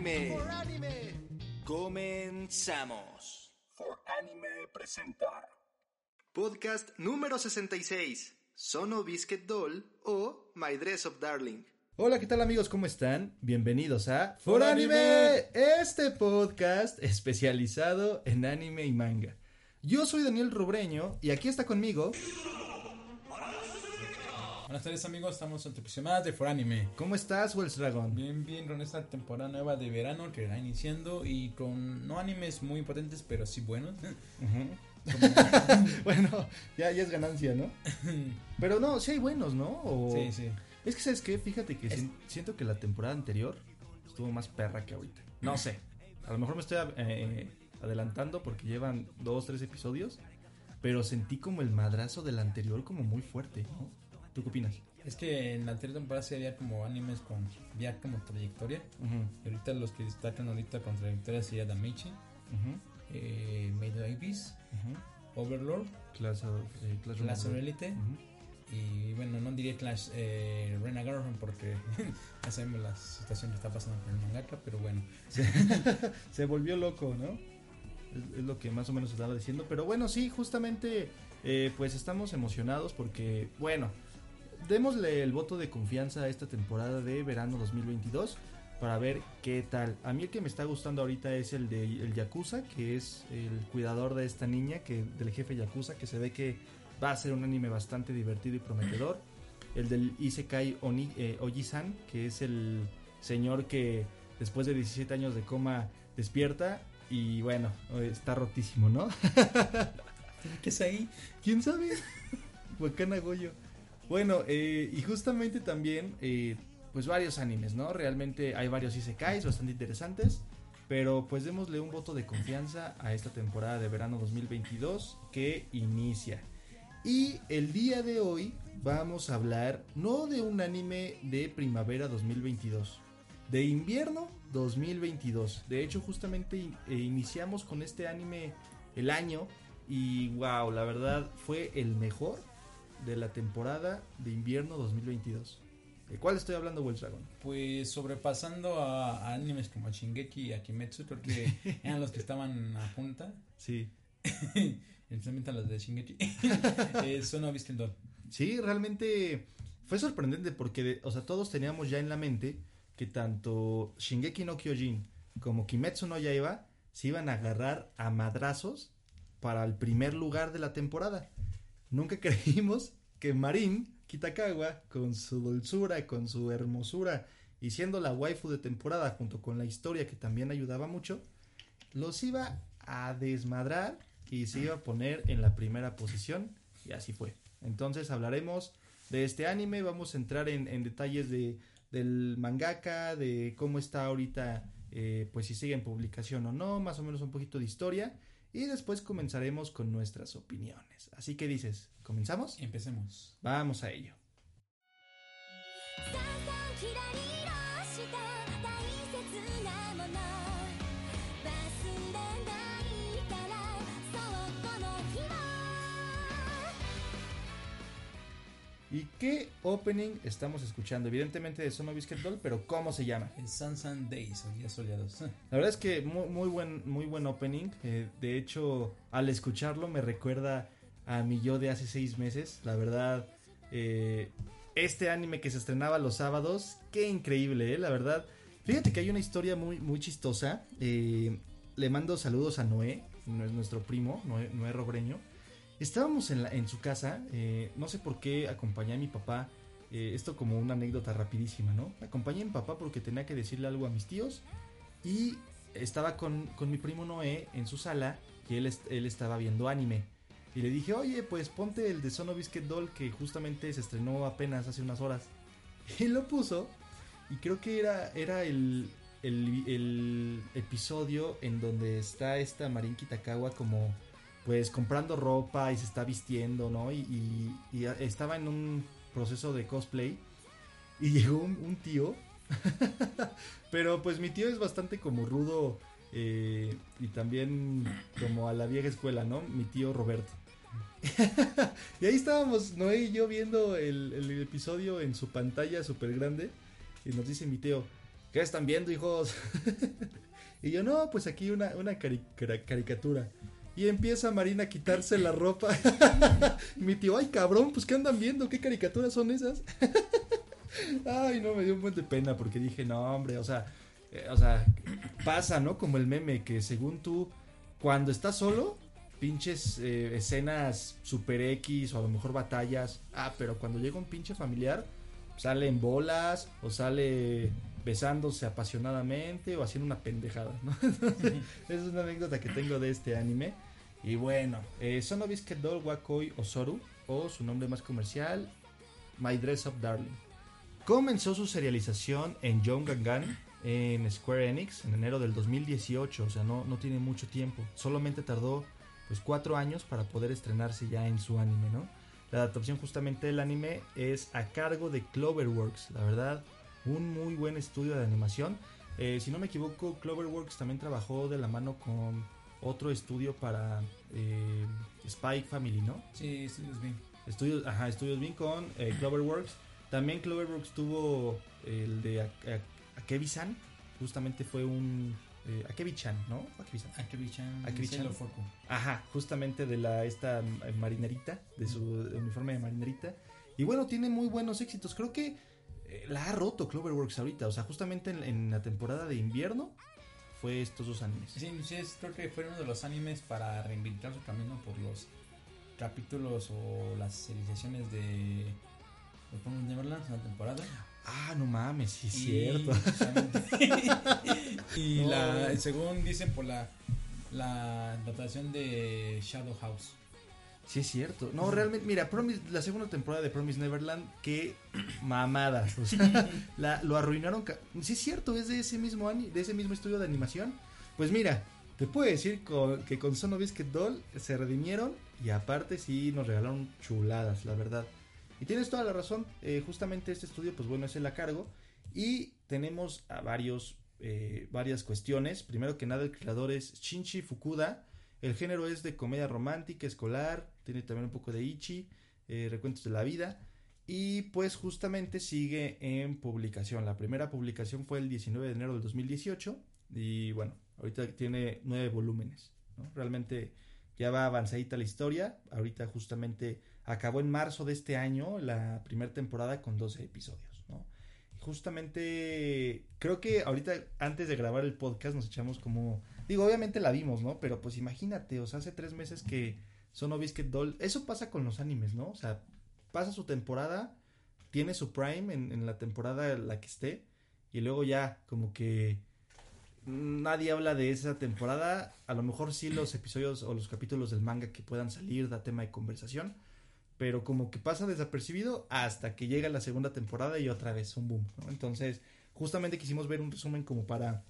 Anime. Comenzamos. For Anime presenta Podcast número 66. Sono Biscuit Doll o My Dress of Darling. Hola, ¿qué tal amigos? ¿Cómo están? Bienvenidos a For Anime, este podcast especializado en anime y manga. Yo soy Daniel Rubreño y aquí está conmigo. Buenas tardes amigos, estamos en tu más de For Anime. ¿Cómo estás, Wells Dragon? Bien, bien, con esta temporada nueva de verano que está iniciando y con no animes muy potentes, pero sí buenos. bueno, ya, ya es ganancia, ¿no? Pero no, sí hay buenos, ¿no? O- Sí, sí. Es que, ¿sabes qué? Fíjate que Es- siento que la temporada anterior estuvo más perra que ahorita. No sé. A lo mejor me estoy eh, adelantando porque llevan dos, tres episodios. Pero sentí como el madrazo del anterior como muy fuerte, ¿no? ¿Tú qué opinas? Es que en la anterior temporada sí había como animes con ya como trayectoria. Y ahorita los que destacan ahorita con trayectoria sería Damichi, Ujú, eh, Made Babies, ujú. Overlord, Clash of, eh, Clash Clash of. Elite y bueno, no diría Clash eh, Rena Girlfriend porque ya sabemos la situación que está pasando con el mangaka, pero bueno. Se volvió loco, ¿no? Es, es lo que más o menos estaba diciendo. Pero bueno, sí, justamente, eh, pues estamos emocionados porque, bueno, démosle el voto de confianza a esta temporada de verano 2022 para ver qué tal. A mí el que me está gustando ahorita es el de el Yakuza, que es el cuidador de esta niña, que del jefe Yakuza, que se ve que va a ser un anime bastante divertido y prometedor. El del Isekai Oni, eh, Oji-san, que es el señor que después de 17 años de coma despierta y bueno, está rotísimo, ¿no? ¿Qué es ahí? ¿Quién sabe? Wakana Goyo. Bueno, eh, y justamente también, eh, pues varios animes, ¿no? Realmente hay varios isekais bastante interesantes. Pero pues démosle un voto de confianza a esta temporada de verano 2022 que inicia. Y el día de hoy vamos a hablar no de un anime de primavera 2022, de invierno 2022. De hecho, justamente eh, iniciamos con este anime el año y wow, la verdad fue el mejor de la temporada de invierno 2022. ¿De cuál estoy hablando, Wells Dragon? Pues sobrepasando a, a animes como Shingeki y Akimetsu, creo que eran los que estaban a punta. Sí. Especialmente los de Shingeki. eh, son a Biscuit Doll. Sí, realmente fue sorprendente porque, o sea, todos teníamos ya en la mente que tanto Shingeki no Kyojin como Kimetsu no Yaiba se iban a agarrar a madrazos para el primer lugar de la temporada. Nunca creímos que Marin Kitakawa, con su dulzura, con su hermosura y siendo la waifu de temporada junto con la historia que también ayudaba mucho, los iba a desmadrar y se iba a poner en la primera posición y así fue. Entonces hablaremos de este anime, vamos a entrar en, en detalles de, del mangaka, de cómo está ahorita, eh, pues si sigue en publicación o no, más o menos un poquito de historia y después comenzaremos con nuestras opiniones. Así que dices, ¿comenzamos? Empecemos. Vamos a ello. ¿Y qué opening estamos escuchando? Evidentemente de Sono Biscuit Doll, pero ¿cómo se llama? El Sun Sun Days o Días Soleados. La verdad es que muy, muy buen, muy buen opening. Eh, de hecho, al escucharlo me recuerda a mi yo de hace seis meses. La verdad, eh, este anime que se estrenaba los sábados, qué increíble, ¿eh? La verdad. Fíjate que hay una historia muy, muy chistosa. Eh, le mando saludos a Noé, nu- nuestro primo, Noé, Noé Robreño. Estábamos en, la- en su casa, eh, no sé por qué acompañé a mi papá. eh, esto como una anécdota rapidísima, ¿no? Acompañé a mi papá porque tenía que decirle algo a mis tíos y estaba con, con mi primo Noé en su sala y él, él estaba viendo anime. Y le dije, oye, pues ponte el de Sono Biscuit Doll que justamente se estrenó apenas hace unas horas. Y lo puso y creo que era, era el, el, el episodio en donde está esta Marin Kitakawa como pues comprando ropa y se está vistiendo, ¿no? Y, estaba en un proceso de cosplay y llegó un, tío, pero pues mi tío es bastante como rudo eh, y también como a la vieja escuela, ¿no? Mi tío Roberto. y ahí estábamos Noé y yo viendo el, episodio en su pantalla súper grande y nos dice mi tío, ¿qué están viendo, hijos? y yo, no, pues aquí una, caricatura. Y empieza Marina a quitarse la ropa. Mi tío, ay cabrón, pues ¿qué andan viendo? ¿Qué caricaturas son esas? ay, no, me dio un buen de pena porque dije, no, hombre, o sea, eh, o sea, pasa, ¿no? Como el meme que según tú, cuando estás solo, pinches eh, escenas super X o a lo mejor batallas. Ah, pero cuando llega un pinche familiar, sale en bolas o sale besándose apasionadamente o haciendo una pendejada, esa es una anécdota que tengo de este anime. Y bueno, eh, Sono Biscuit Doll Wakoi Osoru, o su nombre más comercial, My Dress Up Darling. Comenzó su serialización en Young Gangan en Square Enix en enero del 2018, o sea, no, no tiene mucho tiempo. Solamente tardó pues cuatro años para poder estrenarse ya en su anime, ¿no? La adaptación justamente del anime es a cargo de Cloverworks, la verdad, un muy buen estudio de animación. Eh, si no me equivoco, Cloverworks también trabajó de la mano con otro estudio para eh, Spike Family, ¿no? Sí, estudios bien. Estudios, ajá, estudios bien con eh, Cloverworks. También Cloverworks tuvo el de Akebi-san, justamente fue un eh, Akebi-chan, ¿no? Akebi-san. Akebichan, Foco. Ajá, justamente de la esta marinerita, de su uniforme de marinerita. Y bueno, tiene muy buenos éxitos. Creo que eh, la ha roto Cloverworks ahorita. O sea, justamente en, en la temporada de invierno fue estos dos animes. Sí, sí, es- creo que fue uno de los animes para reivindicar su camino por los capítulos o las serializaciones de Promised Neverland en la temporada. Ah, no mames, sí es cierto. y No. la, según dicen por la la adaptación de Shadow House. Sí es cierto. No, realmente, mira, Promise- la segunda temporada de Promise Neverland, qué mamadas. O sea, la- lo arruinaron. Sí es cierto, es de ese mismo ani- de ese mismo estudio de animación. Pues mira, te puedo decir co- que con Sono Biscuit Doll se redimieron y aparte sí nos regalaron chuladas, la verdad. Y tienes toda la razón. eh, justamente este estudio, pues bueno, es el a cargo. Y tenemos a varios, eh, varias cuestiones. Primero que nada, el creador es Shinji Fukuda. El género es de comedia romántica, escolar. Tiene también un poco de Ichi, eh, recuentos de la vida. Y pues justamente sigue en publicación. La primera publicación fue el 19 de enero del 2018. Y bueno, ahorita tiene nueve volúmenes. ¿no? Realmente ya va avanzadita la historia. Ahorita justamente acabó en marzo de este año la primera temporada con 12 episodios. ¿no? Justamente creo que ahorita antes de grabar el podcast nos echamos como... Digo, obviamente la vimos, ¿no? Pero pues imagínate, o sea, hace tres meses que Sono Biscuit Doll... Eso pasa con los animes, ¿no? O sea, pasa su temporada, tiene su prime en, en la temporada en la que esté, y luego ya como que nadie habla de esa temporada. A lo mejor sí los episodios o los capítulos del manga que puedan salir da tema de conversación. Pero como que pasa desapercibido hasta que llega la segunda temporada y otra vez un boom. Entonces, justamente quisimos ver un resumen como para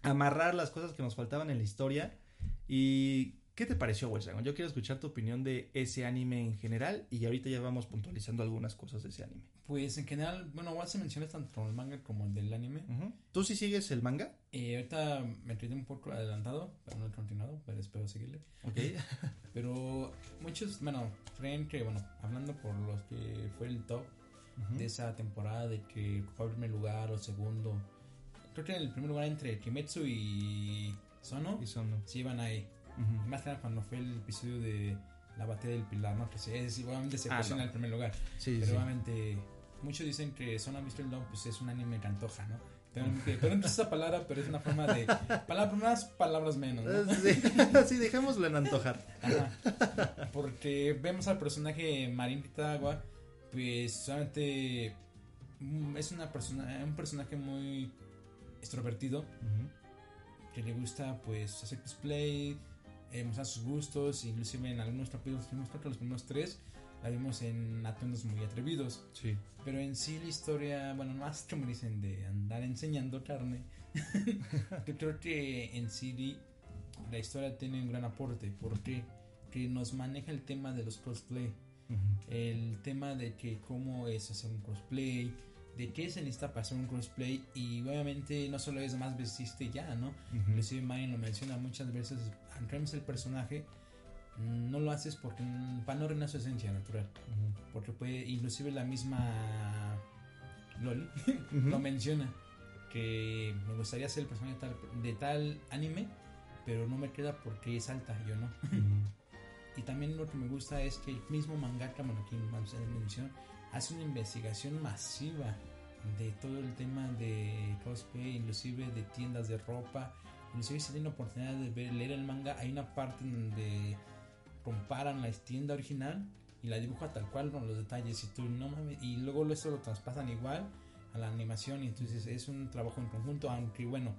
amarrar las cosas que nos faltaban en la historia. ¿Y qué te pareció, Dragon? Yo quiero escuchar tu opinión de ese anime en general y ahorita ya vamos puntualizando algunas cosas de ese anime. Pues en general, bueno, igual se menciona tanto el manga como el del anime. ¿Tú sí sigues el manga? Eh, ahorita me quedé un poco adelantado, pero no he continuado, pero espero seguirle. Ok. Pero muchos, bueno, creen que, bueno, hablando por los que fue el top de esa temporada, de que fue el primer lugar o segundo, creo que en el primer lugar entre Kimetsu y Sono, Y son, ¿no? sí iban ahí. Más que nada cuando fue el episodio de la batalla del pilar, ¿no? Que sí, es, igualmente se Ah, posiciona no. en el primer lugar. Sí, Pero sí. obviamente, muchos dicen que Son Mr. Dawn pues es un anime que antoja, ¿no? Pero, no es esa palabra, pero es una forma de. Palabras más, palabras menos, ¿no? Sí, sí, dejémoslo en antojar. Ajá. Porque vemos al personaje Marin Kitagawa, pues solamente mm, es una persona, un personaje muy extrovertido que le gusta pues hacer cosplay, eh, mostrar sus gustos, inclusive en algunos capítulos, vimos creo que los primeros tres, la vimos en atuendos muy atrevidos. Sí. Pero en sí la historia, bueno, más como dicen de andar enseñando carne, yo creo que en sí la historia tiene un gran aporte, porque que nos maneja el tema de los cosplay, el tema de que cómo es hacer un cosplay, de qué se necesita para hacer un cosplay y obviamente no solo es más vestirte ya, ¿no? Inclusive Mayan lo menciona muchas veces, aunque ames el personaje, mm, no lo haces porque mm, para no arruinar su esencia natural. Porque puede, inclusive la misma Loli lo menciona. que me gustaría ser el personaje de tal, de tal anime, pero no me queda porque es alta, yo no. Y también lo que me gusta es que el mismo mangaka, bueno, aquí en mención, hace una investigación masiva de todo el tema de cosplay, inclusive de tiendas de ropa. Inclusive si tienen la oportunidad de ver, leer el manga, hay una parte donde comparan la tienda original y la dibuja tal cual con los detalles y tú no mames, y luego eso lo traspasan igual a la animación y entonces es un trabajo en conjunto, aunque bueno,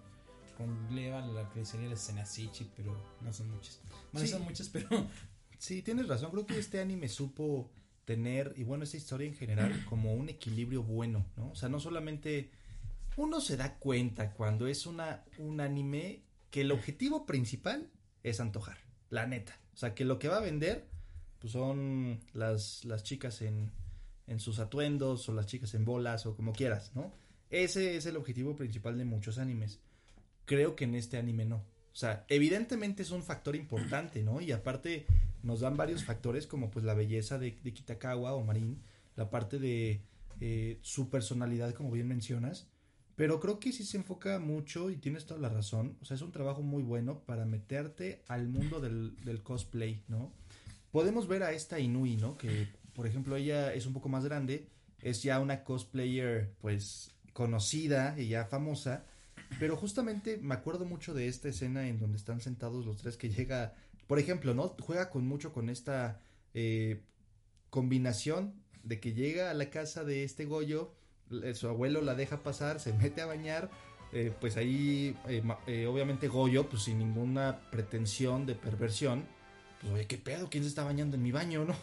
conlleva la que sería la escena Sichi, pero no son muchas. Bueno, Sí. son muchas, pero Sí, tienes razón. Creo que este anime supo tener, y bueno, esta historia en general, como un equilibrio bueno, ¿no? O sea, no solamente uno se da cuenta cuando es una, un anime que el objetivo principal es antojar, la neta. O sea, que lo que va a vender, pues son las, las chicas en, en sus atuendos, o las chicas en bolas, o como quieras, ¿no? Ese es el objetivo principal de muchos animes. Creo que en este anime no. O sea, evidentemente es un factor importante, ¿no? Y aparte nos dan varios factores como pues la belleza de, de Kitakawa o Marin, la parte de eh, su personalidad, como bien mencionas. Pero creo que sí se enfoca mucho y tienes toda la razón. O sea, es un trabajo muy bueno para meterte al mundo del, del cosplay, ¿no? Podemos ver a esta Inui, ¿no? Que, por ejemplo, ella es un poco más grande, es ya una cosplayer, pues, conocida y ya famosa. Pero justamente me acuerdo mucho de esta escena en donde están sentados los tres que llega, por ejemplo, ¿no? Juega con mucho con esta eh, combinación de que llega a la casa de este Goyo, eh, su abuelo la deja pasar, se mete a bañar, eh, pues ahí eh, obviamente Goyo, pues sin ninguna pretensión de perversión, pues oye, ¿qué pedo? ¿Quién se está bañando en mi baño, no?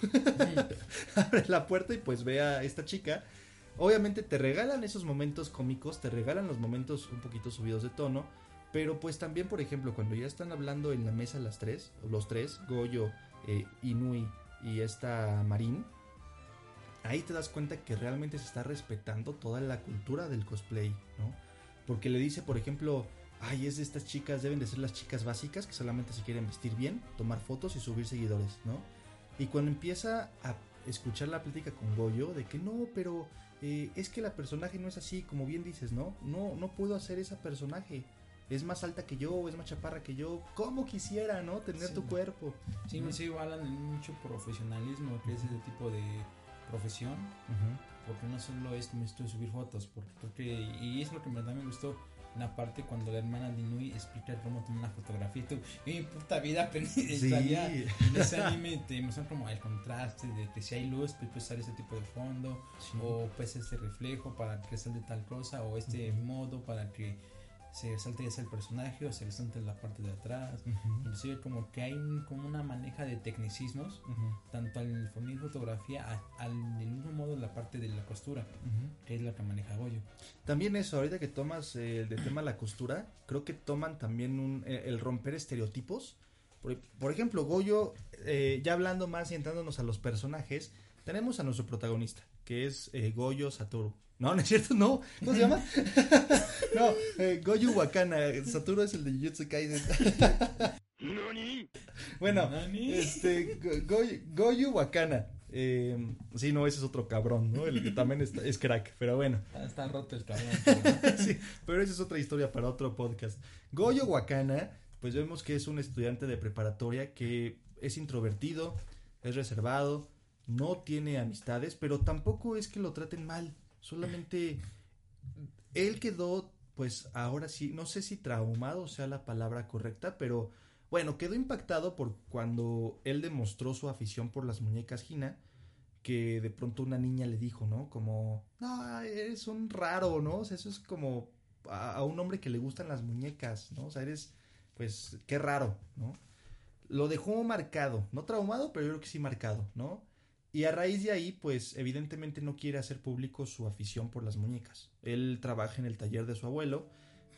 Abre la puerta y pues ve a esta chica. Obviamente te regalan esos momentos cómicos, te regalan los momentos un poquito subidos de tono, pero pues también, por ejemplo, cuando ya están hablando en la mesa las tres, los tres, Goyo, eh, Inui y esta Marín, ahí te das cuenta que realmente se está respetando toda la cultura del cosplay, ¿no? Porque le dice, por ejemplo, ay, es de estas chicas, deben de ser las chicas básicas que solamente se quieren vestir bien, tomar fotos y subir seguidores, ¿no? Y cuando empieza a escuchar la plática con Goyo de que no, pero eh, es que la personaje no es así, como bien dices, ¿no? No, no puedo hacer esa personaje. Es más alta que yo, es más chaparra que yo. ¿Cómo quisiera, no? Tener Sí. tu cuerpo. sí, sí, hablan de mucho profesionalismo, que es ese tipo de profesión. porque no solo es como esto de subir fotos, porque que, y es lo que me- también me gustó en la parte cuando la hermana de Inui explica cómo tomar una fotografía y tú, en mi puta vida aprendí, Sí. sabía, en ese anime te muestran como el contraste de que si hay luz, pues puedes usar ese tipo de fondo, Sí. o pues este reflejo para que salte tal cosa, o este modo para que se resalte ya sea el personaje o se resalte la parte de atrás. Ujú. Inclusive como que hay un- como una maneja de tecnicismos Ujú. tanto al formar fotografía a- al del mismo modo la parte de la costura Ujú. que es la que maneja Goyo También eso, ahorita que tomas eh, el de tema la costura, creo que toman también un, eh, el romper estereotipos. Por, por ejemplo, Goyo, eh, ya hablando más y entrándonos a los personajes, tenemos a nuestro protagonista, que es eh, Goyo Satoru. No, no es cierto, no. ¿Cómo se llama? no, eh, Goyo Wakana. Satoru es el de Jujutsu Kaisen. bueno, este, Go- Goyo, Goyo Wakana. Eh, sí, no, ese es otro cabrón, ¿no? El que también está- es crack, pero bueno. Ah, está roto el cabrón pero- sí, pero esa es otra historia para otro podcast. Goyo Wakana, pues vemos que es un estudiante de preparatoria que es introvertido, es reservado, no tiene amistades, pero tampoco es que lo traten mal. Solamente él quedó, pues ahora sí, no sé si traumado sea la palabra correcta, pero bueno, quedó impactado por cuando él demostró su afición por las muñecas Gina, que de pronto una niña le dijo, ¿no? Como, no, eres un raro, ¿no? O sea, eso es como a, a un hombre que le gustan las muñecas, ¿no? O sea, eres, pues, qué raro, ¿no? Lo dejó marcado, no traumado, pero yo creo que sí marcado, ¿no? Y a raíz de ahí, pues, evidentemente no quiere hacer público su afición por las muñecas. Él trabaja en el taller de su abuelo,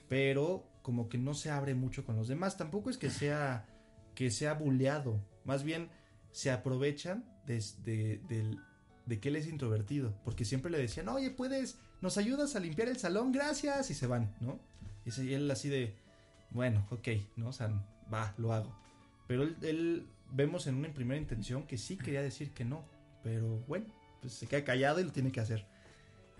pero como que no se abre mucho con los demás. Tampoco es que sea que sea buleado, más bien se aprovechan desde del de que él es introvertido, porque siempre le decían, oye, puedes, nos ayudas a limpiar el salón, gracias, y se van, ¿no? Y él así de, bueno, ok, ¿no? O sea, va, lo hago. Pero él vemos en una primera intención que sí quería decir que no, pero bueno, pues se queda callado y lo tiene que hacer.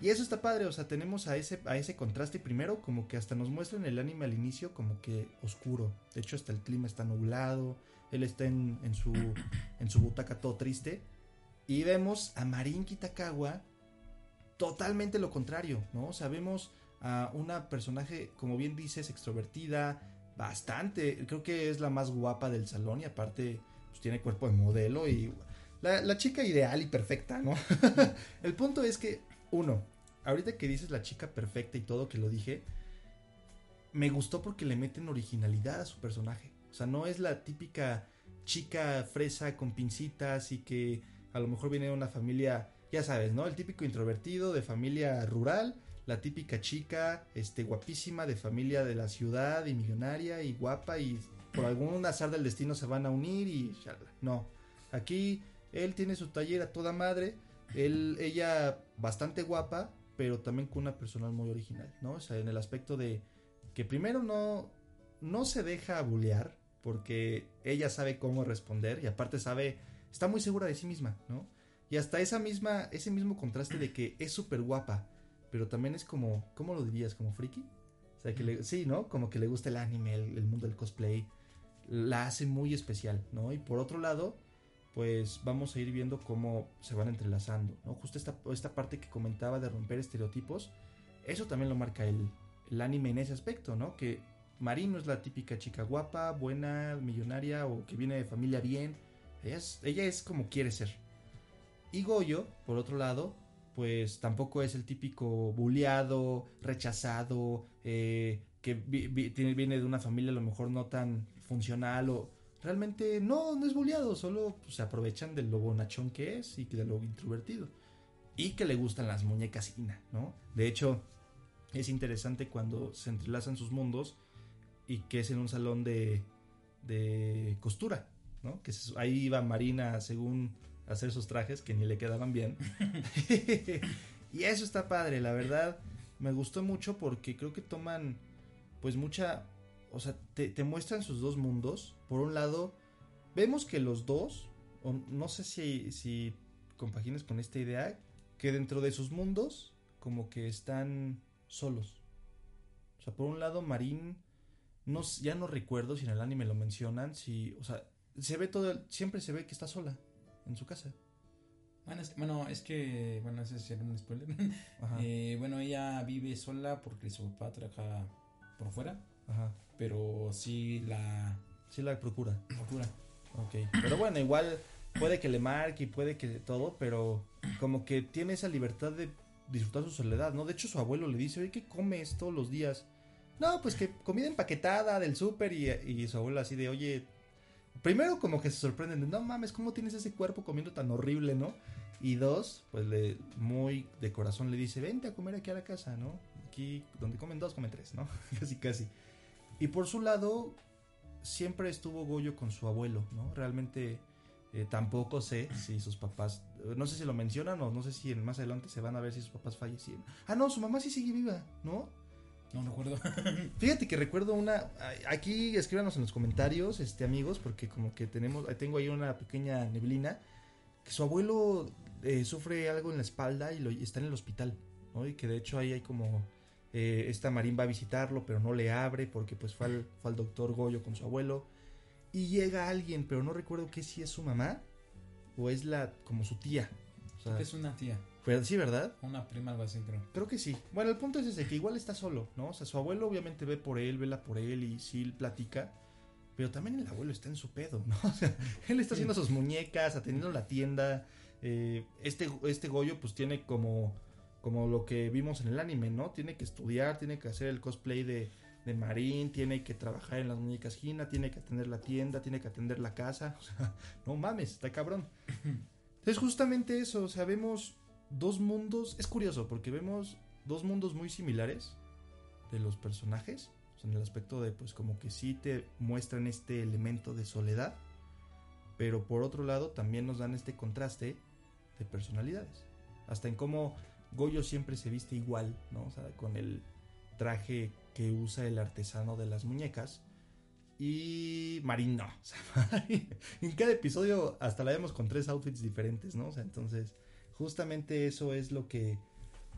Y eso está padre, o sea, tenemos a ese, a ese contraste primero, como que hasta nos muestran el anime al inicio como que oscuro. De hecho, hasta el clima está nublado, él está en, en su, en su butaca todo triste. Y vemos a Marin Kitakawa totalmente lo contrario, ¿no? O sea, vemos a una personaje, como bien dices, extrovertida, bastante, creo que es la más guapa del salón y aparte pues, tiene cuerpo de modelo y la, chica ideal y perfecta, ¿no? el punto es que, uno, ahorita que dices la chica perfecta y todo que lo dije, me gustó porque le meten originalidad a su personaje. O sea, no es la típica chica fresa con pincitas y que a lo mejor viene de una familia, ya sabes, ¿no? El típico introvertido de familia rural, la típica chica, este, guapísima de familia de la ciudad y millonaria y guapa y por algún azar del destino se van a unir y no. Aquí él tiene su taller a toda madre, él, ella bastante guapa, pero también con una personal muy original, ¿no? O sea, en el aspecto de que primero no, no se deja bullear, porque ella sabe cómo responder y aparte sabe, está muy segura de sí misma, ¿no? Y hasta esa misma, ese mismo contraste de que es súper guapa, pero también es como, ¿cómo lo dirías? ¿Como friki? O sea, que le, sí, ¿no? Como que le gusta el anime, el mundo del cosplay, la hace muy especial, ¿no? Y por otro lado, pues vamos a ir viendo cómo se van entrelazando, ¿no? Justo esta, esta parte que comentaba de romper estereotipos, eso también lo marca el, el anime en ese aspecto, ¿no? Que Marin no es la típica chica guapa, buena, millonaria o que viene de familia bien. Ella es, ella es como quiere ser. Y Goyo, por otro lado, pues tampoco es el típico bulleado, rechazado, eh, que viene de una familia a lo mejor no tan funcional o realmente no, no es bulleado, solo pues, se aprovechan del lo bonachón que es y que de lo introvertido. Y que le gustan las muñecas Ina, ¿no? De hecho, es interesante cuando se entrelazan sus mundos y que es en un salón de, de costura, ¿no? Que se- ahí iba Marina según hacer sus trajes que ni le quedaban bien. y eso está padre, la verdad. Me gustó mucho porque creo que toman pues mucha... O sea, te, te muestran sus dos mundos. Por un lado, vemos que los dos, o no sé si, si compagines con esta idea, que dentro de sus mundos como que están solos. O sea, por un lado, Marín, no, ya no recuerdo si en el anime lo mencionan, si, o sea, se ve todo, siempre se ve que está sola en su casa. Bueno, es, bueno, es que, bueno, ese sería un spoiler. Ajá, Eh, bueno, ella vive sola porque su papá trabaja por fuera, ajá. pero sí la Sí la procura. procura. Ok. Pero bueno, igual puede que le marque y puede que todo, pero como que tiene esa libertad de disfrutar su soledad, ¿no? De hecho, su abuelo le dice, oye, ¿qué comes todos los días? No, pues que comida empaquetada del súper y, y su abuelo así de, oye, primero como que se sorprenden de, no mames, ¿cómo tienes ese cuerpo comiendo tan horrible, no? Y dos, pues le, muy de corazón le dice, vente a comer aquí a la casa, ¿no? Aquí donde comen dos, comen tres, ¿no? casi, casi. Y por su lado, siempre estuvo Goyo con su abuelo, ¿no? Realmente eh, tampoco sé si sus papás, no sé si lo mencionan o no sé si en- más adelante se van a ver si sus papás fallecieron. Ah, no, su mamá sí sigue viva, ¿no? No recuerdo. Fíjate que recuerdo una, aquí escríbanos en los comentarios, este amigos, porque como que tenemos, tengo ahí una pequeña neblina, que su abuelo eh, sufre algo en la espalda y, lo, y está en el hospital, ¿no? Y que de hecho ahí hay como, eh, esta Marín va a visitarlo, pero no le abre porque pues fue al, fue al doctor Goyo con su abuelo. Y llega alguien, pero no recuerdo que si es su mamá o es la, como su tía. O sea, es una tía, pero sí, ¿verdad? una prima, algo así, creo. Creo que sí. Bueno, el punto es ese, que igual está solo, ¿no? O sea, su abuelo obviamente ve por él, vela por él y sí platica. Pero también el abuelo está en su pedo, ¿no? O sea, él está haciendo sus muñecas, atendiendo la tienda. eh, este, este Goyo pues tiene como, como lo que vimos en el anime, ¿no? Tiene que estudiar, tiene que hacer el cosplay de, de Marín, tiene que trabajar en las muñecas Gina, tiene que atender la tienda, tiene que atender la casa. O sea, no mames, está cabrón. Es justamente eso, o sea, vemos dos mundos. Es curioso porque vemos dos mundos muy similares de los personajes. o sea, en el aspecto de, pues, como que sí te muestran este elemento de soledad. Pero por otro lado, también nos dan este contraste de personalidades. Hasta en cómo Goyo siempre se viste igual, ¿no? O sea, con el traje que usa el artesano de las muñecas. Y Marín. O sea, Marín- en cada episodio hasta la vemos con tres outfits diferentes, ¿no? O sea, entonces, justamente eso es lo que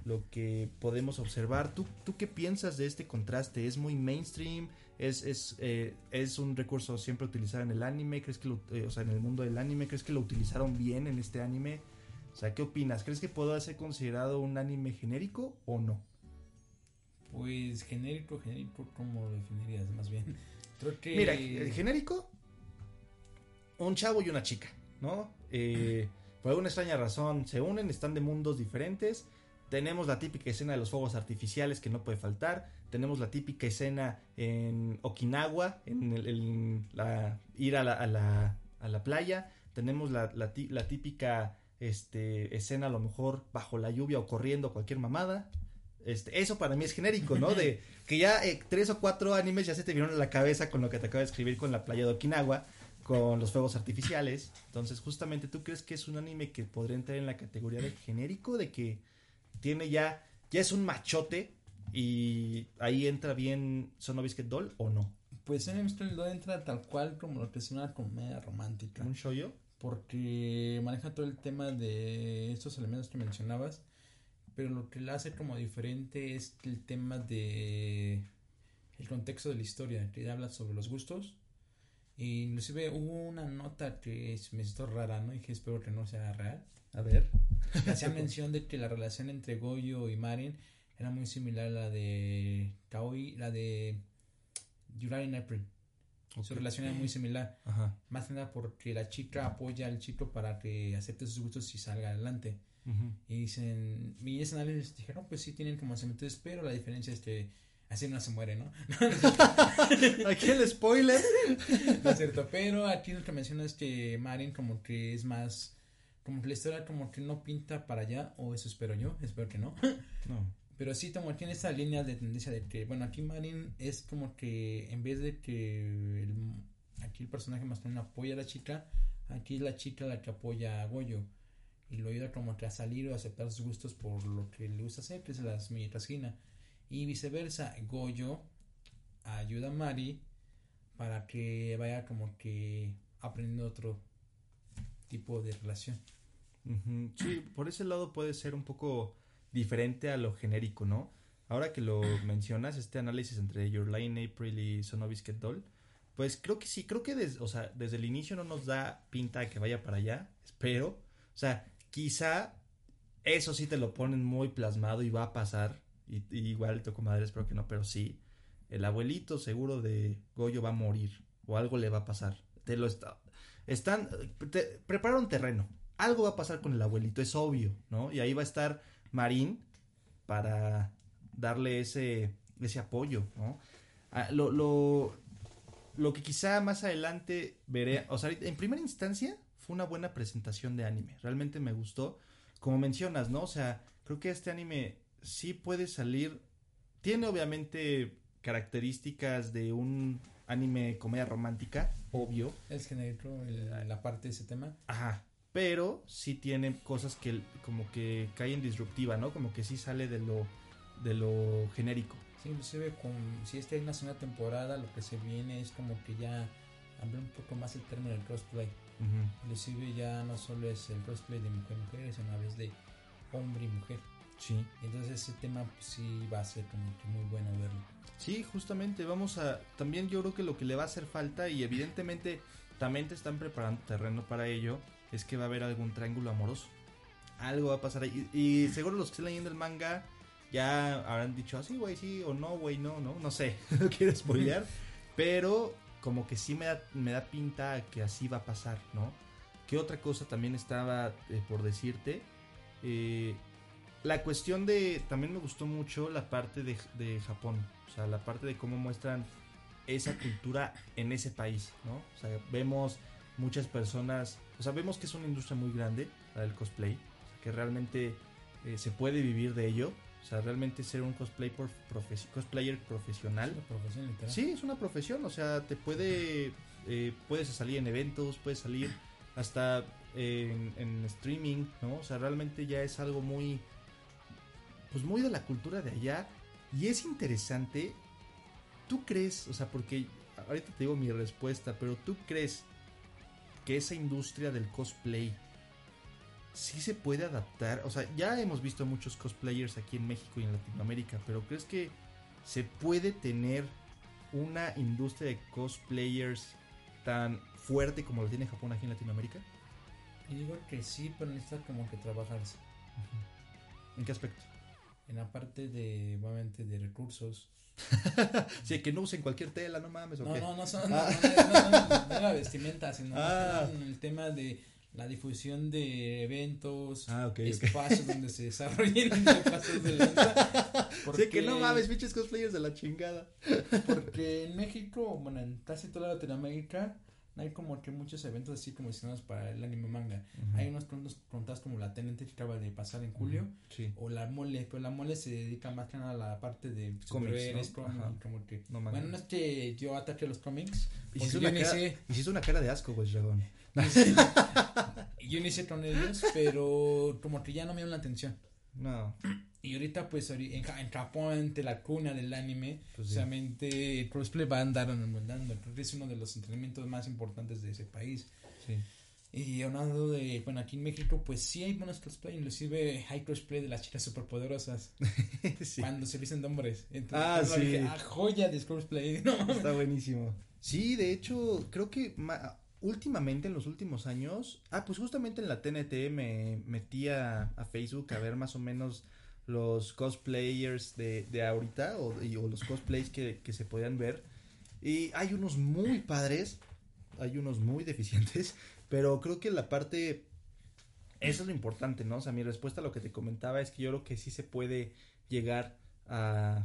lo que podemos observar. ¿Tú, ¿Tú qué piensas de este contraste? ¿Es muy mainstream? ¿Es, es, eh, ¿Es un recurso siempre utilizado en el anime? ¿Crees que lo, eh, o sea, en el mundo del anime? ¿Crees que lo utilizaron bien en este anime? O sea, ¿qué opinas? ¿Crees que puede ser considerado un anime genérico o no? Pues genérico, genérico, ¿cómo lo definirías más bien? Creo que... Mira, el genérico, un chavo y una chica, ¿no? Eh, por alguna extraña razón se unen, están de mundos diferentes. Tenemos la típica escena de los fuegos artificiales que no puede faltar. Tenemos la típica escena en Okinawa, en el- la, ir a la, a la- a la playa. Tenemos la típica este, escena a lo mejor bajo la lluvia o corriendo cualquier mamada. Este, eso para mí es genérico, ¿no? De que ya eh, tres o cuatro animes ya se te vieron a la cabeza con lo que te acabo de escribir con la playa de Okinawa, con los fuegos artificiales. Entonces, justamente, ¿tú crees que es un anime que podría entrar en la categoría de genérico? De que tiene ya, ya es un machote y ahí entra bien Sono Biscuit Doll o no? Pues en el no entra tal cual como lo que es una comedia romántica. ¿Un shoyo? Porque maneja todo el tema de estos elementos que mencionabas. Pero lo que la hace como diferente es el tema de el contexto de la historia, que habla sobre los gustos. Y inclusive hubo una nota que me hizo rara, ¿no? Y que espero que no sea real. A ver. hacía mención de que la relación entre Goyo y Marin era muy similar a la de Kaoi, la de Yurari en April. Su relación era muy similar. Ajá. Más que nada porque la chica apoya al chico para que acepte sus gustos y salga adelante. Y dicen, y ese análisis dijeron, pues sí tienen como similitudes, pero la diferencia es que así no se muere, ¿no? Aquí el spoiler. No es cierto, pero aquí lo que menciona es que Marin como que es más, como que la historia como que no pinta para allá, o eso espero yo, espero que no. No. Pero sí, como tiene esta línea de tendencia de que, bueno, aquí Marin es como que en vez de que el- aquí el personaje masculino apoya a la chica, aquí es la chica la que apoya a Goyo y lo ayuda como que a salir o a aceptar sus gustos por lo que le gusta hacer, que es las mitrasquina. Y viceversa, Goyo ayuda a Mari para que vaya como que aprendiendo otro tipo de relación. Sí, por ese lado puede ser un poco diferente a lo genérico, ¿no? Ahora que lo mencionas, este análisis entre Your Line April y Sono Biscuit Doll, pues creo que sí, creo que des- o sea, desde el inicio no nos da pinta de que vaya para allá, espero. O sea, quizá eso sí te lo ponen muy plasmado y va a pasar. Y, y igual toco madre, espero que no, pero sí. El abuelito seguro de Goyo va a morir o algo le va a pasar. Te lo está, están, te- prepararon terreno. Algo va a pasar con el abuelito, es obvio, ¿no? Y ahí va a estar Marín para darle ese, ese apoyo, ¿no? Ah, lo, lo, lo que quizá más adelante veré, o sea, en primera instancia fue una buena presentación de anime, realmente me gustó, como mencionas, ¿no? O sea, creo que este anime sí puede salir, tiene obviamente características de un anime comedia romántica, obvio, Es genérico el- la parte de ese tema. Ajá. Pero sí tiene cosas que como que caen disruptiva, ¿no? Como que sí sale de lo de lo genérico. Sí, inclusive con, si esta es una segunda temporada, lo que se viene es como que ya ampliar un poco más el término del crossplay. Inclusive ya no solo es el crossplay de mujer-mujer, sino a vez de hombre y mujer. Sí. Entonces ese tema pues, sí va a ser como que muy bueno verlo. Sí, justamente vamos a también yo creo que lo que le va a hacer falta y evidentemente también te están preparando terreno para ello es que va a haber algún triángulo amoroso. Algo va a pasar ahí y, y seguro los que estén leyendo el manga ya habrán dicho así, güey, sí o no, güey, no, no, no sé, no quiero spoilear, pero como que sí me da, me da pinta que así va a pasar, ¿no? ¿Qué otra cosa también estaba eh, por decirte? Eh, la cuestión de. También me gustó mucho la parte de, de Japón. O sea, la parte de cómo muestran esa cultura en ese país, ¿no? O sea, vemos muchas personas. O sea, vemos que es una industria muy grande, la del cosplay. Que realmente eh, se puede vivir de ello. O sea, realmente ser un cosplay por profes- cosplayer profesional. Es una profesión literal. Sí, es una profesión, o sea, te puede, eh, puedes salir en eventos, puedes salir hasta en, en streaming, ¿no? O sea, realmente ya es algo muy, pues muy de la cultura de allá. Y es interesante, ¿tú crees, o sea, porque ahorita te digo mi respuesta, pero tú crees que esa industria del cosplay sí se puede adaptar. O sea, ya hemos visto muchos cosplayers aquí en México y en Latinoamérica, pero ¿crees que se puede tener una industria de cosplayers tan fuerte como lo tiene Japón aquí en Latinoamérica? Y digo que sí, pero necesita como que trabajarse. ¿En qué aspecto? En la parte de, obviamente, de recursos. Sí, que no usen cualquier tela, no mames, ¿o No, qué? no, no, son, no, no, no, no, la vestimenta, sino Ah. en el tema de la difusión de eventos, Ah, espacios donde se desarrollen espacios de. Sí, que no mames, pinches cosplayers de la chingada. Porque en México, bueno, en casi toda Latinoamérica, no hay como que muchos eventos así como diseñados para el anime manga. Hay unos contados como la TNT que acaba de pasar en julio. Sí. O la mole, pero la mole se dedica más que nada a la parte de Cómics, como que... No bueno, no es que yo ataque los cómics, porque yo una, cara, hiciste una cara de asco, güey, dragón. yo ni sé con ellos, pero como que ya no me llaman la atención. No. Y ahorita, pues, en, Ja- en Japón, ante la cuna del anime, Pues sí. el cosplay va a andar andando. Creo que es uno de los entrenamientos más importantes de ese país. Sí. Y hablando de, bueno, aquí en México, pues sí hay buenos cosplay, inclusive hay cosplay de las chicas superpoderosas sí. cuando se visten de hombres. Entonces, Ah, sí. dije, ah, joya de cosplay, ¿no? Está buenísimo. Sí, de hecho, creo que ma- últimamente, en los últimos años, ah, pues justamente en la TNT me metí a, Facebook a ver más o menos los cosplayers de, de ahorita o los cosplays que, que se podían ver. Y hay unos muy padres, hay unos muy deficientes, pero creo que la parte... Eso es lo importante, ¿no? O sea, mi respuesta a lo que te comentaba es que yo creo que sí se puede llegar a,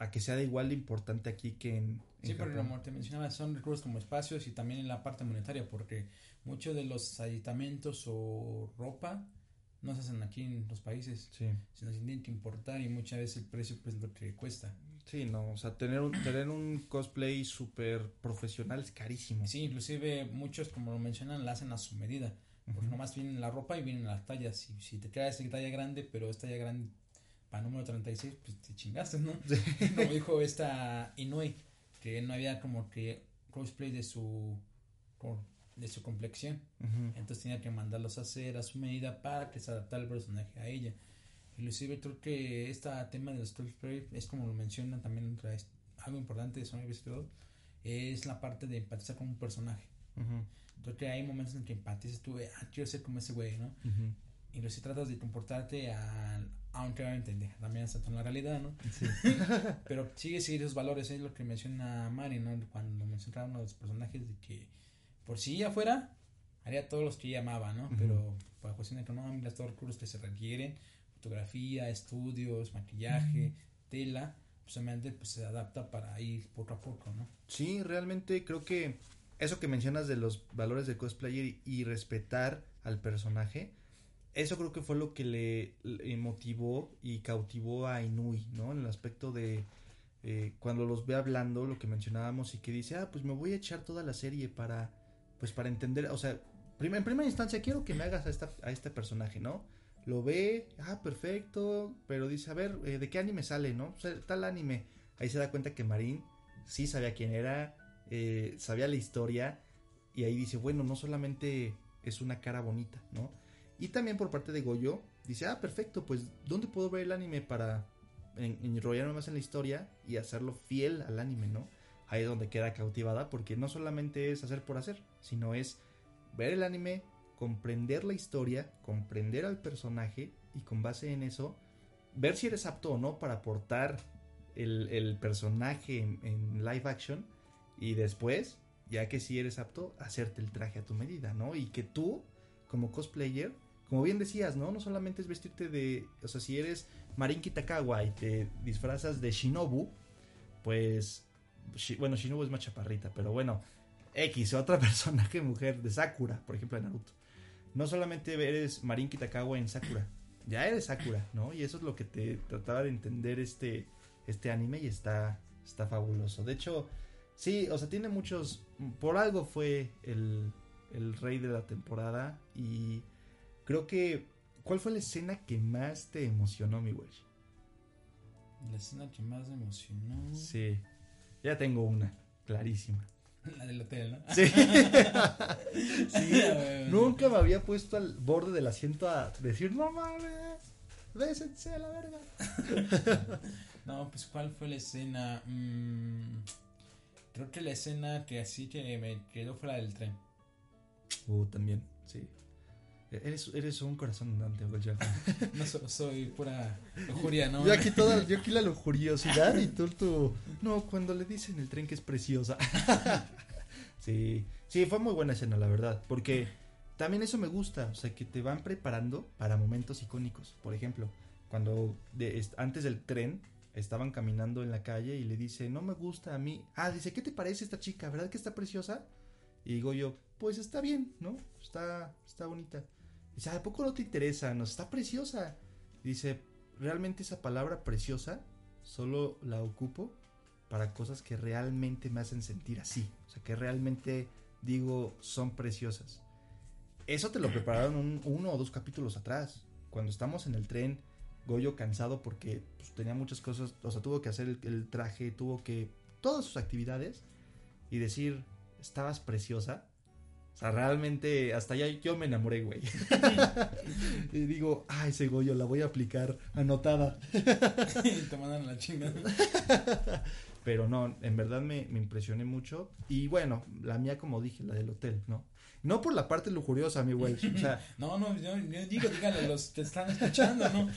a que sea de igual de importante aquí que en, en Sí, pero Japón. como te mencionaba, son recursos como espacios y también en la parte monetaria, porque muchos de los aditamentos o ropa no se hacen aquí en los países, Sí, sino se tienen que importar y muchas veces el precio pues es lo que cuesta. sí, no, o sea, tener un, tener un cosplay súper profesional es carísimo. Sí, inclusive muchos, como lo mencionan, la hacen a su medida. Porque Ujú. nomás vienen la ropa y vienen las tallas. Si, si te quedas en talla grande, pero es talla grande para número 36, pues te chingaste, ¿no? Como dijo esta Inui, que no había como que cosplay de su de su complexión. Ujú. Entonces tenía que mandarlos a hacer a su medida para que se adaptara el personaje a ella. Inclusive creo que este tema de los cosplay es como lo mencionan también otra vez, algo importante de Sonic Vestido es la parte de empatizar con un personaje. Ujú. Creo que hay momentos en que empatizas tú, ah, quiero ser como ese güey, ¿no? Ujú. Y si tratas de comportarte a, aunque obviamente también está en la realidad, ¿no? Sí. Pero sigue seguir esos valores, es lo que menciona Mari, ¿no? Cuando menciona uno de los personajes de que por si afuera haría todos los que ella amaba, ¿no? Ujú. Pero por cuestión económica, todos los recursos que se requieren, fotografía, estudios, maquillaje, tela, pues obviamente pues, se adapta para ir poco a poco, ¿no? Sí, realmente creo que eso que mencionas de los valores de cosplayer y respetar al personaje, eso creo que fue lo que le, motivó y cautivó a Inui, ¿no? En el aspecto de eh, cuando los ve hablando, lo que mencionábamos y que dice, ah, pues me voy a echar toda la serie para, pues para entender, o sea, en primera instancia quiero que me hagas a, esta, a este personaje, ¿no? Lo ve, ah, perfecto, pero dice, a ver, eh, ¿de qué anime sale, no? O sea, tal anime. Ahí se da cuenta que Marín sí sabía quién era, eh, sabía la historia, y ahí dice, bueno, no solamente es una cara bonita, ¿no? Y también por parte de Goyo, dice, ah, perfecto, pues, ¿dónde puedo ver el anime para en- enrollarme más en la historia y hacerlo fiel al anime, ¿no? Ahí es donde queda cautivada, porque no solamente es hacer por hacer, sino es ver el anime, comprender la historia, comprender al personaje y con base en eso, ver si eres apto o no para aportar el, el personaje en, en live action y después, ya que si eres apto, hacerte el traje a tu medida, ¿no? Y que tú, como cosplayer, como bien decías, ¿no? No solamente es vestirte de, o sea, si eres Marin Kitakawa y te disfrazas de Shinobu, pues, bueno, Shinobu es más chaparrita, pero bueno, X, otra personaje mujer de Sakura, por ejemplo, de Naruto. No solamente eres Marin Kitakawa en Sakura, ya eres Sakura, ¿no? Y eso es lo que te trataba de entender este, este anime y está, está fabuloso. De hecho, sí, o sea, tiene muchos, por algo fue el, el rey de la temporada y creo que, ¿cuál fue la escena que más te emocionó, mi güey? La escena que más me emocionó. Sí, ya tengo una, clarísima. La del hotel, ¿no? Sí. Sí. Nunca me había puesto al borde del asiento a decir, no mames, bésense a la verga. No, pues ¿cuál fue la escena? Mm, creo que la escena que así que me quedó fuera del tren. Uh, también, sí. Eres, eres un corazón andante. No solo soy pura lujuria, ¿no? Yo aquí toda, yo aquí la lujuriosidad y tú, tú, no, cuando le dicen el tren que es preciosa. sí, sí, fue muy buena escena, la verdad, porque también eso me gusta, o sea, que te van preparando para momentos icónicos. Por ejemplo, cuando de- antes del tren estaban caminando en la calle y le dice, no me gusta a mí. Ah, dice, ¿qué te parece esta chica? ¿Verdad que está preciosa? Y digo yo, pues está bien, ¿no? Está, está bonita. Dice, ¿a poco no te interesa? No, está preciosa. Dice, realmente esa palabra preciosa solo la ocupo para cosas que realmente me hacen sentir así. O sea, que realmente digo son preciosas. Eso te lo prepararon un- uno o dos capítulos atrás. Cuando estamos en el tren, Goyo cansado porque pues, tenía muchas cosas, o sea, tuvo que hacer el, el traje, tuvo que... todas sus actividades y decir, estabas preciosa. O sea, realmente hasta allá yo me enamoré, güey. y digo, ay, ese Goyo la voy a aplicar anotada. Y te mandan la chingada. Pero no, en verdad me, me impresioné mucho. Y bueno, la mía, como dije, la del hotel, ¿no? No por la parte lujuriosa, mi güey. O sea, No, no, yo, yo digo, dígale, los te están escuchando, ¿no?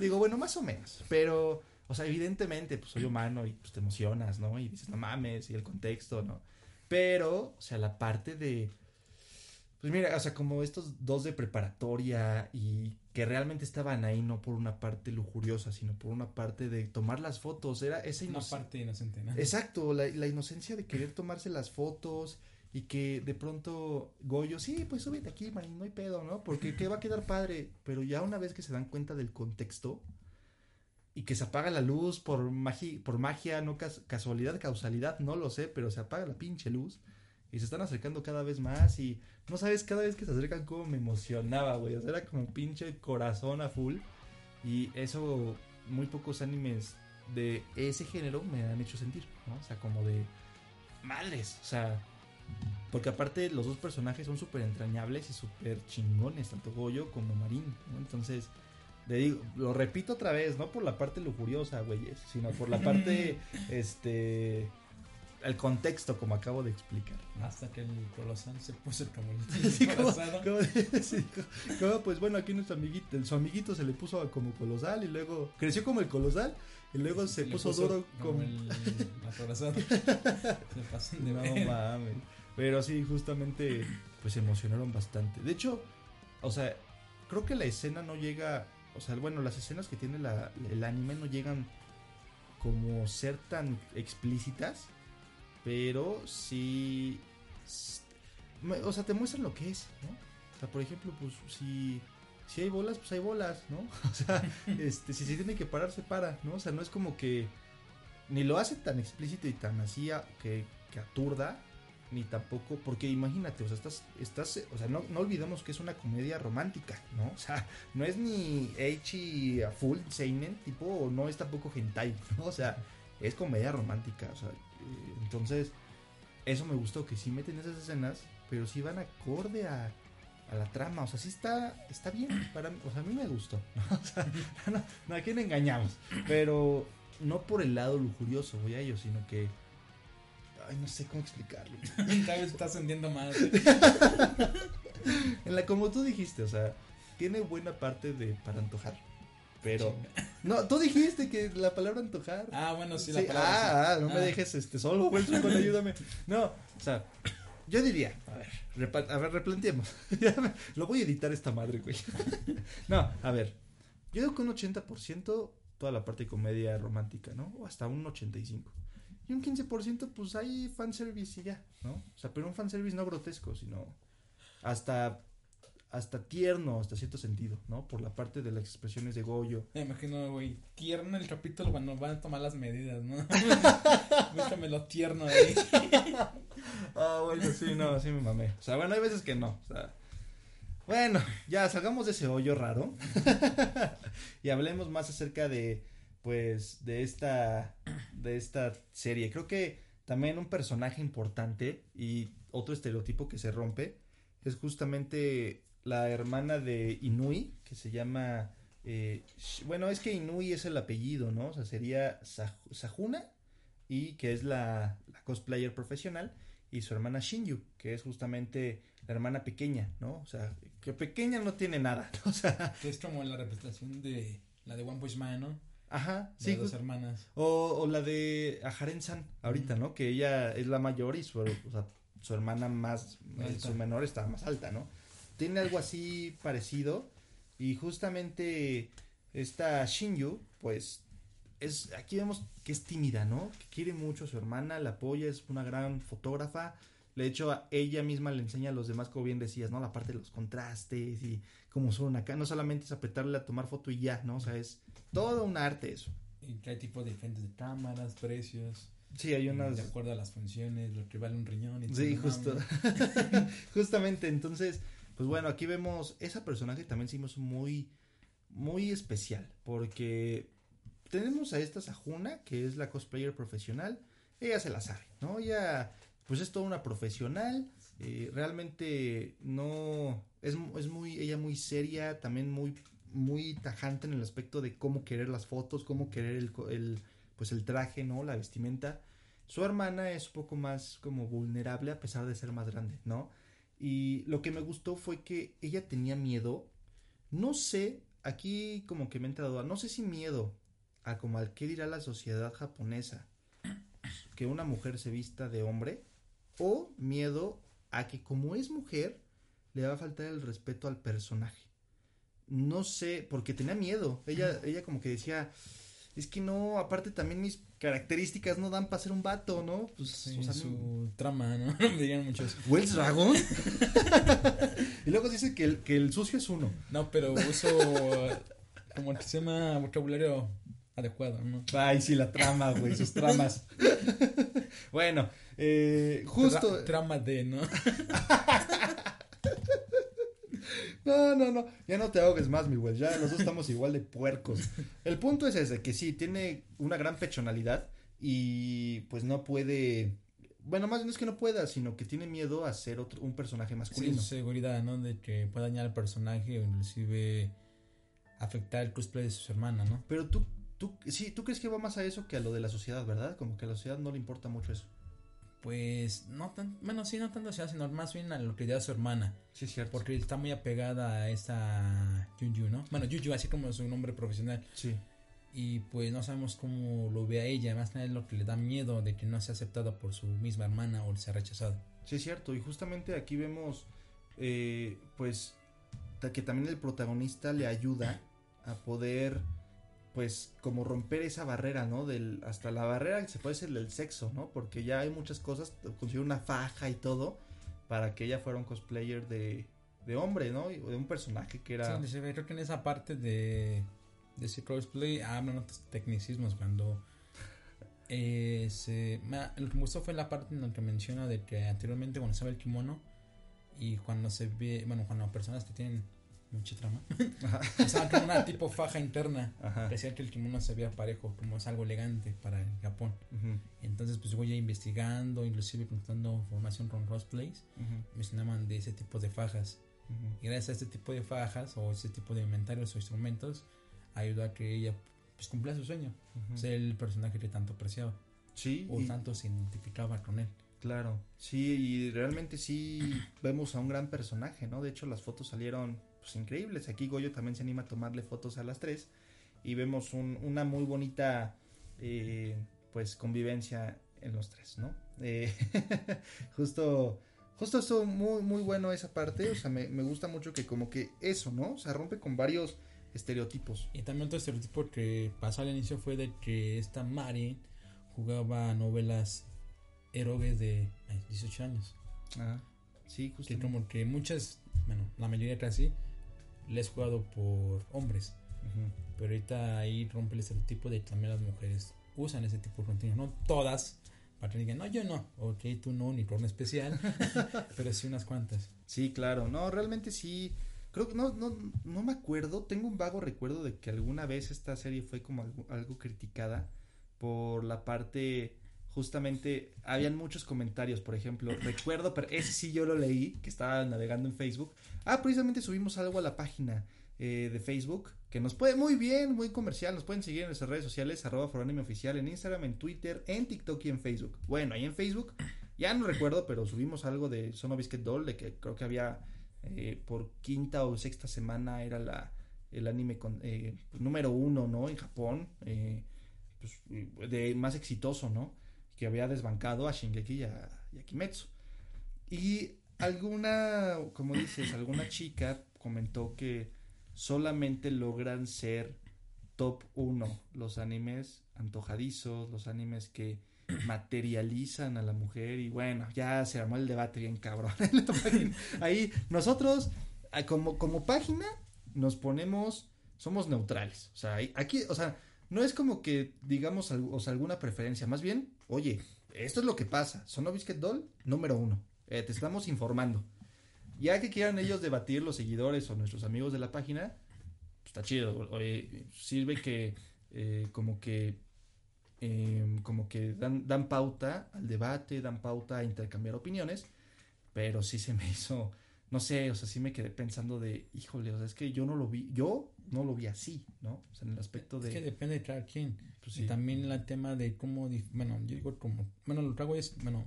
digo, bueno, más o menos. Pero, o sea, evidentemente, pues soy humano y pues te emocionas, ¿no? Y dices, no mames, y el contexto, ¿no? Pero, o sea, la parte de. Pues mira, o sea, como estos dos de preparatoria y que realmente estaban ahí no por una parte lujuriosa, sino por una parte de tomar las fotos. Era esa Una inoc- parte inocente, ¿no? Exacto, la, la inocencia de querer tomarse las fotos y que de pronto Goyo, sí, pues súbete aquí, Marín, no hay pedo, ¿no? Porque que va a quedar padre, pero ya una vez que se dan cuenta del contexto y que se apaga la luz por, magi- por magia, no cas- casualidad, causalidad, no lo sé, pero se apaga la pinche luz y se están acercando cada vez más y no sabes, cada vez que se acercan como me emocionaba, güey, o sea, era como pinche corazón a full y eso muy pocos animes de ese género me han hecho sentir, ¿no? O sea, como de madres, o sea, porque aparte los dos personajes son súper entrañables y súper chingones, tanto Goyo como Marín, ¿no? Entonces, le digo, lo repito otra vez, no por la parte lujuriosa, güeyes, sino por la parte, este, el contexto, como acabo de explicar. ¿no? Hasta que el colosal se puso como Sí, el como- abrazado. como- sí, como- pues bueno, aquí nuestro amiguito, su amiguito se le puso como colosal y luego creció como el colosal y luego se puso, duro como... el. Se pasan de No ver. mames. Pero sí, justamente, pues se emocionaron bastante. De hecho, o sea, creo que la escena no llega, o sea, bueno, las escenas que tiene la- el anime no llegan como ser tan explícitas, pero sí, o sea, te muestran lo que es, ¿no? O sea, por ejemplo, pues si si hay bolas, pues hay bolas, ¿no? O sea, este, si se tiene que parar, se para, ¿no? O sea, no es como que ni lo hace tan explícito y tan así que, que aturda, ni tampoco, porque imagínate, o sea, estás, estás, o sea, no, no olvidemos que es una comedia romántica, ¿no? O sea, no es ni H a full seinen, tipo, no es tampoco hentai, ¿no? O sea, es comedia romántica, o sea, entonces, eso me gustó, que sí meten esas escenas, pero sí van acorde a, a la trama, o sea, sí está, está bien, para o sea, a mí me gustó, ¿no? O sea, no, no, a quién engañamos, pero no por el lado lujurioso, voy a ello, sino que, ay, no sé cómo explicarlo. Cada vez está ascendiendo más. En la, como tú dijiste, o sea, tiene buena parte de para antojar, pero, no, tú dijiste que la palabra antojar. Ah, bueno, sí, Sí, la palabra. sí. ah, ah, no me Ah. dejes este solo, con ayúdame. No, o sea, yo diría, a ver, repa- a ver, replanteemos. Lo voy a editar esta madre, güey. No, a ver, yo digo que un 80% toda la parte de comedia romántica, ¿no? O hasta un 85. Y un 15% pues hay fanservice y ya, ¿no? O sea, pero un fanservice no grotesco, sino hasta hasta tierno, hasta cierto sentido, ¿no? Por la parte de las expresiones de Goyo. Me imagino, güey, tierno el capítulo cuando van a tomar las medidas, ¿no? Búscame lo tierno ahí. Ah, bueno, sí, no, sí me mamé. O sea, bueno, hay veces que no. O sea, bueno, ya salgamos de ese hoyo raro. y hablemos más acerca de, pues, de esta, de esta serie. Creo que también un personaje importante y otro estereotipo que se rompe es justamente la hermana de Inui, que se llama... eh, bueno, es que Inui es el apellido, ¿no? O sea, sería Sah- Sahuna, y que es la, la cosplayer profesional, y su hermana Shinju, que es justamente la hermana pequeña, ¿no? O sea, que pequeña no tiene nada, ¿no? O sea, Que es como la representación de la de One Punch Man, ¿no? ajá, Sí, sí. dos hermanas. O, o la de Aharen-san, ahorita. ¿no? Que ella es la mayor y su, o sea, su hermana más, eh, Alta. su menor está más alta, ¿no? Tiene algo así parecido y justamente esta Shinju, pues, es, aquí vemos que es tímida, ¿no? Que quiere mucho a su hermana, la apoya, es una gran fotógrafa. De hecho, a ella misma le enseña a los demás, como bien decías, ¿no? La parte de los contrastes y cómo son acá. No solamente es apretarle a tomar foto y ya, ¿no? O sea, es todo un arte eso. Y trae tipo de diferentes de cámaras, precios. Sí, hay unas... De acuerdo a las funciones, lo que vale un riñón. Y Sí, justo. Justamente, entonces, pues bueno, aquí vemos esa personaje también se muy, muy especial, porque tenemos a esta Sajuna, que es la cosplayer profesional, ella se la sabe, ¿no? Ella, pues es toda una profesional, eh, realmente no, es, es muy, ella muy seria, también muy, muy tajante en el aspecto de cómo querer las fotos, cómo querer el, el pues el traje, ¿no? La vestimenta. Su hermana es un poco más como vulnerable a pesar de ser más grande, ¿no? Y lo que me gustó fue que ella tenía miedo. No sé, aquí como que me he entrado, no sé si miedo a como al que dirá la sociedad japonesa que una mujer se vista de hombre o miedo a que como es mujer le va a faltar el respeto al personaje. No sé, porque tenía miedo. Ella, ella como que decía, es que no, aparte también mis características no dan para ser un vato, ¿no? Pues, Sí, o sea, no- su trama, ¿no? Dirían muchos. ¿Wells Dragon? y luego dice que el, que el sucio es uno. No, pero uso como que se llama vocabulario adecuado, ¿no? Ay, sí, la trama, güey, sus tramas. bueno, eh, justo. Tra- trama de, ¿no? No, no, no, ya no te ahogues más, mi güey, ya los dos estamos igual de puercos. El punto es ese, que sí, tiene una gran pechonalidad y pues no puede, bueno, más no es que no pueda, sino que tiene miedo a ser otro, un personaje Sí, masculino. su seguridad, ¿no? De que pueda dañar al personaje o inclusive afectar el cosplay de su hermana, ¿no? Pero tú, tú, sí, tú crees que va más a eso que a lo de la sociedad, ¿verdad? Como que a la sociedad no le importa mucho eso. Pues no tan, bueno, sí, no tanto, sino más bien a lo que da su hermana. Sí, es cierto. Porque está muy apegada a esta Juju, ¿no? Bueno, Juju, así como su nombre profesional. Sí. Y pues no sabemos cómo lo ve a ella. Más nada es lo que le da miedo de que no sea aceptada por su misma hermana o sea rechazado. Sí, es cierto. Y justamente aquí vemos, eh, pues, que también el protagonista le ayuda a poder, pues, como romper esa barrera, ¿no? Del, hasta la barrera que se puede ser del sexo, ¿no? Porque ya hay muchas cosas, consiguió una faja y todo, para que ella fuera un cosplayer de, de hombre, ¿no? De un personaje que era... Sí, creo que en esa parte de, de ese cosplay hablan otros tecnicismos cuando eh, ma- lo que me gustó fue la parte en la que menciona de que anteriormente cuando se ve el kimono y cuando se ve, bueno, cuando personas que tienen mucha trama, Ajá. como una tipo faja interna, Ajá. decía que el kimono se veía parejo, como es algo elegante para el Japón. Ujú, Entonces pues voy ya investigando, inclusive contando información con cosplays, ujú, mencionaban de ese tipo de fajas. ujú. Y gracias a este tipo de fajas o este tipo de inventarios o instrumentos, ayudó a que ella pues cumpla su sueño, ser el personaje que tanto apreciaba Sí, o y- tanto se identificaba con él. Claro, sí, y realmente sí vemos a un gran personaje, ¿no? De hecho, las fotos salieron pues increíbles. Aquí Goyo también se anima a tomarle fotos a las tres y vemos un- una muy bonita, eh, pues, convivencia en los tres, ¿no? Eh, justo, justo estuvo muy, muy bueno esa parte, o sea, me, me gusta mucho que como que eso, ¿no? O sea, rompe con varios estereotipos. Y también otro estereotipo que pasó al inicio fue de que esta Mari jugaba novelas erogues de ay, 18 años. Ajá. Sí, Que justamente. como que muchas, bueno, la mayoría casi, les he jugado por hombres. Pero ahorita ahí rompe el estereotipo de que también las mujeres usan ese tipo de contenido. No todas, para que digan, no, yo no. Ok, tú no, ni torno especial. pero sí unas cuantas. Sí, claro. No, realmente sí. Creo que no, no, no me acuerdo. Tengo un vago recuerdo de que alguna vez esta serie fue como algo, algo criticada por la parte justamente habían muchos comentarios, por ejemplo, recuerdo, pero ese sí yo lo leí, que estaba navegando en Facebook. Ah, precisamente subimos algo a la página eh, de Facebook, que nos puede, muy bien, muy comercial, nos pueden seguir en nuestras redes sociales, arroba foranime oficial, en Instagram, en Twitter, en TikTok y en Facebook. Bueno, ahí en Facebook, ya no recuerdo, pero subimos algo de Sono Biscuit Doll, de que creo que había eh, por quinta o sexta semana era la el anime con, eh, pues, número uno, ¿no? En Japón, eh, pues, de más exitoso, ¿no? Que había desbancado a Shingeki y a, y a Kimetsu. Y alguna, como dices, alguna chica comentó que solamente logran ser top 1 los animes antojadizos, los animes que materializan a la mujer y bueno, ya se armó el debate bien cabrón. Ahí nosotros como, como página nos ponemos, somos neutrales. O sea, aquí, o sea, no es como que digamos o sea, alguna preferencia, más bien, oye, esto es lo que pasa. Sono Biscuit Doll, número uno. Eh, te estamos informando. Ya que quieran ellos debatir los seguidores o nuestros amigos de la página, pues está chido. Oye, sirve que eh, como que eh, como que dan, dan pauta al debate, dan pauta a intercambiar opiniones, pero sí se me hizo, no sé, o sea, sí me quedé pensando de, híjole, o sea, es que yo no lo vi, yo no lo vi así, ¿no? O sea, en el aspecto de... Es que depende de cada quien. pues, Y también el tema de cómo, bueno, yo digo como, bueno, lo que hago es, bueno,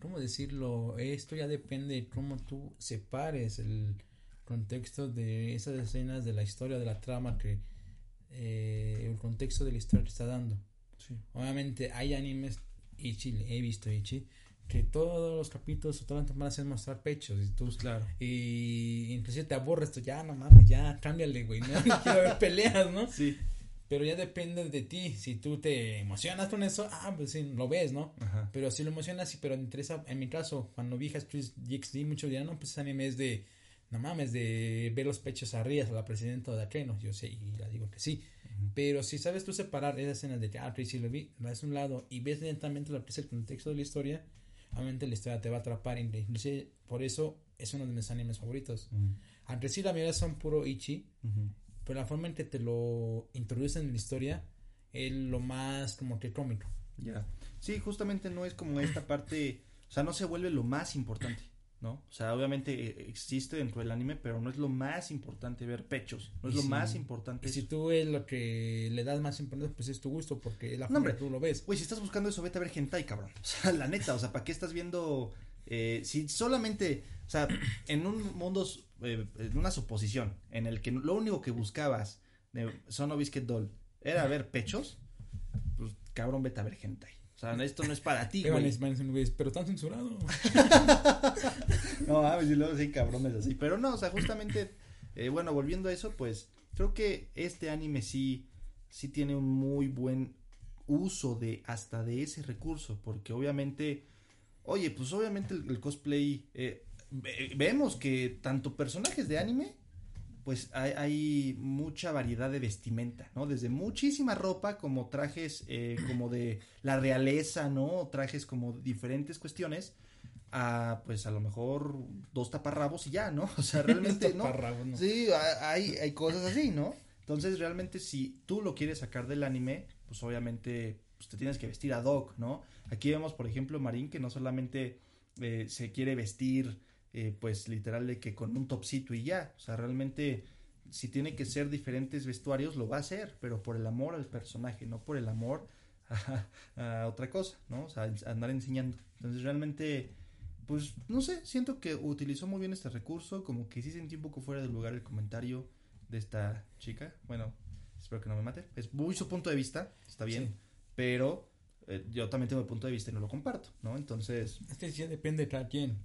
¿cómo decirlo? Esto ya depende de cómo tú separes el contexto de esas escenas de la historia, de la trama que, eh, el contexto de la historia te está dando. Sí. Obviamente hay animes, Ichi, he visto Ichi, que todos los capítulos o todas las temporadas es mostrar pechos y tú, Claro. y inclusive te aburres, tú ya no mames, ya cámbiale, güey, no quiero ver peleas, ¿no? Sí. Pero ya depende de ti. Si tú te emocionas con eso, ah, pues sí, lo ves, ¿no? Ajá. Pero si lo emocionas, sí, pero te interesa, en mi caso, cuando vi Street GXD, muchos dirán, no, pues anime es de, no mames, de ver los pechos arriba a la presidenta de Akeno. Yo sé, y ya digo que sí. Pero si sabes tú separar esas escenas de que, ah, Tracy lo vi, ves a un lado y ves lentamente lo que es el contexto de la historia, obviamente la historia te va a atrapar. Inclusive, por eso es uno de mis animes favoritos. Aunque sí, la mayoría son puro Ichi, pero la forma en que te lo introducen en la historia es lo más como que cómico. Ya. Sí, justamente no es como esta parte, o sea, no se vuelve lo más importante, ¿no? O sea, obviamente eh, existe dentro del anime, pero no es lo más importante ver pechos, no es Y lo si- más importante. Y si tú es lo que le das más importancia, pues es tu gusto, porque la No, hombre. tú lo ves. Güey, si estás buscando eso, vete a ver hentai, cabrón. O sea, la neta, o sea, ¿para qué estás viendo? eh, si solamente, o sea, en un mundo, eh, en una suposición, en el que lo único que buscabas de Sono Biscuit Doll era ver pechos, pues cabrón, vete a ver hentai. O sea, esto no es para ti, güey. a pero tan censurado. No, mames, y luego sí, cabrones así. Pero no, o sea, justamente, eh, bueno, volviendo a eso, pues creo que este anime sí, sí tiene un muy buen uso de hasta de ese recurso, porque obviamente, oye, pues obviamente el, el cosplay, eh, ve- vemos que tanto personajes de anime, pues hay, hay mucha variedad de vestimenta, ¿no? Desde muchísima ropa, como trajes eh, como de la realeza, ¿no? Trajes como diferentes cuestiones, a pues a lo mejor dos taparrabos y ya, ¿no? O sea, realmente, ¿no? Taparrabos, ¿no? Sí, ha- hay, hay cosas así, ¿no? Entonces, realmente, si tú lo quieres sacar del anime, pues obviamente pues, te tienes que vestir ad hoc, ¿no? Aquí vemos, por ejemplo, Marín, que no solamente eh, se quiere vestir, eh, pues literal, de que con un topcito y ya. O sea, realmente, si tiene que ser diferentes vestuarios, lo va a hacer, pero por el amor al personaje, no por el amor a, a otra cosa, ¿no? O sea, andar enseñando. Entonces, realmente pues no sé, siento que utilizó muy bien este recurso, como que sí sentí un poco fuera de lugar el comentario de esta chica. Bueno, espero que no me mate. Es muy su punto de vista, está bien, Sí. pero eh, yo también tengo el punto de vista y no lo comparto, ¿no? Entonces, Es que ya depende de cada quien.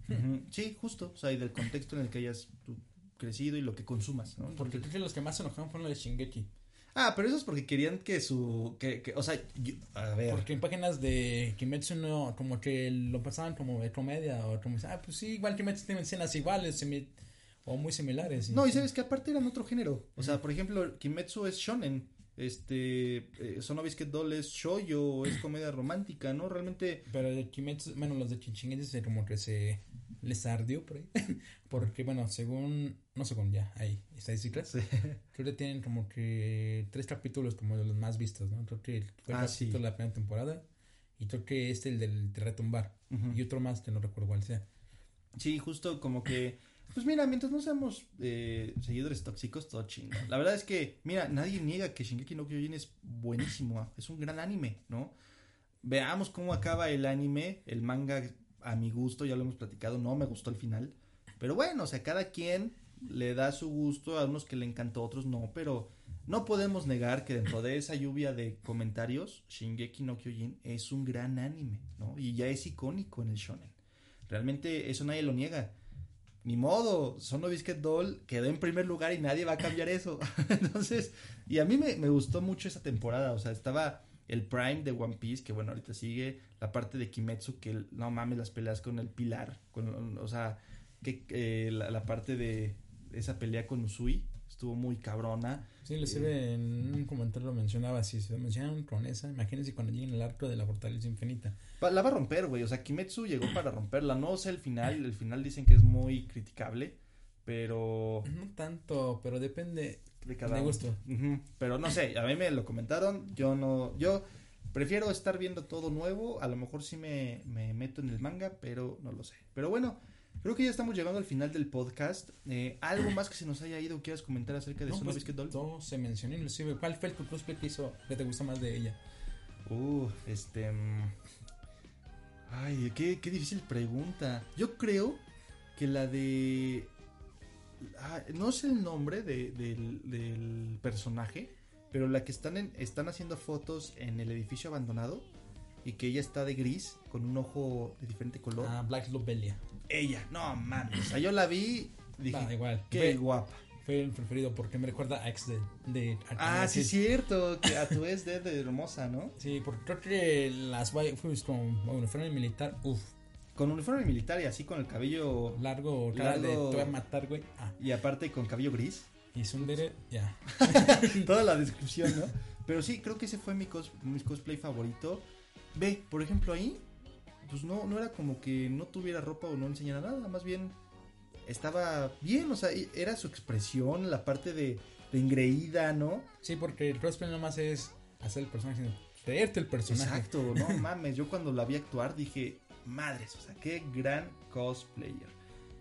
sí, justo, o sea, y del contexto en el que hayas tú crecido y lo que consumas, ¿no? Porque creo que los que más se enojaron fueron los de Shingeki. ah, pero eso es porque querían que su, que, que o sea, yo- a ver, Porque en páginas de Kimetsu no, como que lo pasaban como de comedia o como, ah, pues sí, igual Kimetsu tiene escenas iguales o muy similares. No, y sabes que aparte eran otro género. O sea, por ejemplo, Kimetsu es shonen. Este, eh, Sono Biscuit Doll es shoujo, es comedia romántica, ¿no? Realmente, Pero de Kimetsu, bueno, los de Chinchinguetes se como que se les ardió por ahí. Porque, bueno, según, no según ya, hay estadísticas. Sí. Creo que tienen como que tres capítulos como de los más vistos, ¿no? Creo que el Ah, sí. de la primera temporada. Y creo que este el del de retumbar. Ujú. Y otro más que no recuerdo cuál sea. Sí, justo como que, pues mira, mientras no seamos eh, seguidores tóxicos, todo chingo. La verdad es que, mira, nadie niega que Shingeki no Kyojin es buenísimo, ah, es un gran anime, ¿no? Veamos cómo acaba el anime, el manga a mi gusto, ya lo hemos platicado, no me gustó el final, pero bueno, o sea, cada quien le da su gusto, a unos que le encantó, a otros no, pero no podemos negar que dentro de esa lluvia de comentarios, Shingeki no Kyojin es un gran anime, ¿no? Y ya es icónico en el shonen. Realmente eso nadie lo niega. Ni modo, Sono Biscuit Doll quedó en primer lugar y nadie va a cambiar eso. Entonces, y a mí me, me gustó mucho esa temporada. O sea, estaba el Prime de One Piece, que bueno, ahorita sigue. La parte de Kimetsu, que no mames, las peleas con el Pilar. Con, o sea, que eh, la, la parte de esa pelea con Usui estuvo muy cabrona. Sí, le sirve en un comentario lo mencionaba. Si se mencionan con esa, imagínense cuando lleguen al arco de la fortaleza infinita. La va a romper, güey. O sea, Kimetsu llegó para romperla. No sé el final. El final dicen que es muy criticable. Pero. No tanto, pero depende De cada de uno. gusto. Ujú, Pero no sé, a mí me lo comentaron, yo no, yo prefiero estar viendo todo nuevo, a lo mejor sí me, me meto en el manga, pero no lo sé. Pero bueno, creo que ya estamos llegando al final del podcast. Eh, ¿Algo más que se nos haya ido quieras comentar acerca de No, Sono pues, Doll? todo se mencionó inclusive. ¿Cuál fue el cosplay que hizo que te gusta más de ella? Uh, este... mm, Ay, qué, qué difícil pregunta. Yo creo que la de... ah, no sé el nombre de- del, del personaje, pero la que están, en, están haciendo fotos en el edificio abandonado y que ella está de gris con un ojo de diferente color. Ah, Black Lobelia. Ella, no mames. O sea, yo la vi, dije, igual. qué Fue, guapa. fue el preferido porque me recuerda a X de, de Ah, sí, sí. cierto, que a tu vez de, de hermosa, ¿no? Sí, porque creo que las waifus con fueron militar, uff, Con uniforme militar y así con el cabello largo, cara de Largo. te voy a matar, güey. Ah, y aparte con cabello gris. y Sundere, ya. Toda la descripción, ¿no? Pero sí, creo que ese fue mi, cos- mi cosplay favorito. Ve, por ejemplo, ahí, pues no, no era como que no tuviera ropa o no enseñara nada, más bien estaba bien, o sea, era su expresión, la parte de, de engreída, ¿no? Sí, porque el cosplay nomás es hacer el personaje, sino creerte el personaje. Exacto, no mames, yo cuando la vi actuar dije, madres, o sea, qué gran cosplayer.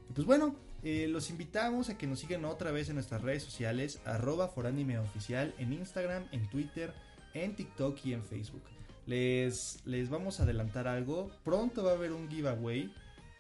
Y pues bueno, eh, los invitamos a que nos sigan otra vez en nuestras redes sociales, arroba foranimeoficial, en Instagram, en Twitter, en TikTok y en Facebook. Les, les vamos a adelantar algo, pronto va a haber un giveaway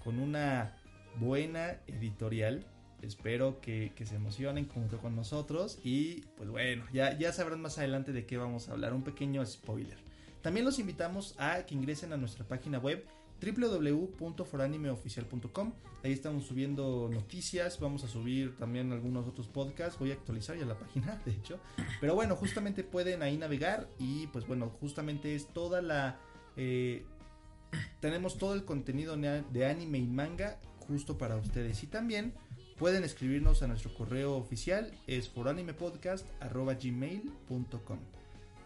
con una buena editorial. Espero que, que se emocionen junto con nosotros y pues bueno, ya, ya sabrán más adelante de qué vamos a hablar, un pequeño spoiler. También los invitamos a que ingresen a nuestra página web www.foranimeoficial.com. Ahí estamos subiendo noticias, vamos a subir también algunos otros podcasts, voy a actualizar ya la página, de hecho. Pero bueno, justamente pueden ahí navegar y pues bueno, justamente es toda la... eh, tenemos todo el contenido de anime y manga justo para ustedes y también pueden escribirnos a nuestro correo oficial es foranimepodcast.gmail.com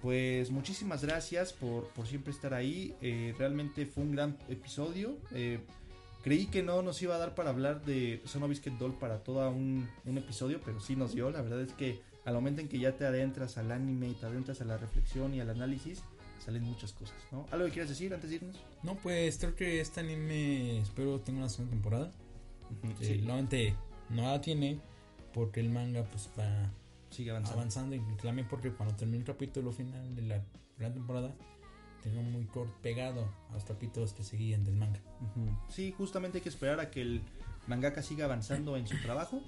pues muchísimas gracias por, por siempre estar ahí. Eh, realmente fue un gran episodio. Eh, creí que no nos iba a dar para hablar de Sono Biscuit Doll para todo un, un episodio, pero sí nos dio. La verdad es que al momento en que ya te adentras al anime y te adentras a la reflexión y al análisis, salen muchas cosas, ¿no? ¿Algo que quieras decir antes de irnos? No, pues creo que este anime espero tenga una segunda temporada. Sí, Sí. Normalmente no la tiene porque el manga pues va sigue avanzando. avanzando y también porque cuando termine el capítulo final de la primera temporada tengo muy corto pegado a los capítulos que seguían del manga. Sí, justamente hay que esperar a que el mangaka siga avanzando en su trabajo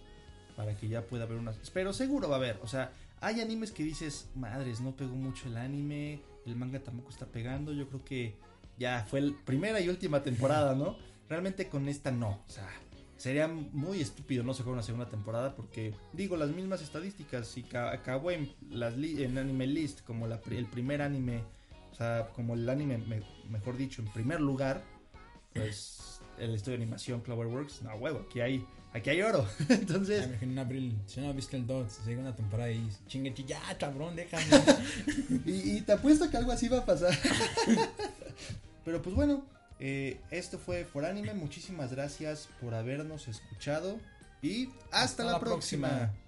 para que ya pueda haber unas... Pero seguro va a haber, o sea, hay animes que dices, madres, no pegó mucho el anime, el manga tampoco está pegando, yo creo que ya fue la primera y última temporada, ¿no? Realmente con esta no, o sea, sería muy estúpido no sacar una segunda temporada porque, digo, las mismas estadísticas, si ca- acabó en, las en Anime List como la el primer anime, o sea, como el anime, me- mejor dicho, en primer lugar, pues el estudio de animación Cloverworks, no huevo, aquí hay, aquí hay oro. Entonces, imagino en abril, si no viste el 2, se llega una temporada y chingue, ya cabrón, déjame. y, y te apuesto que algo así va a pasar. Pero pues bueno, eh, esto fue For Anime, muchísimas gracias por habernos escuchado y hasta, Hasta la, la próxima. próxima.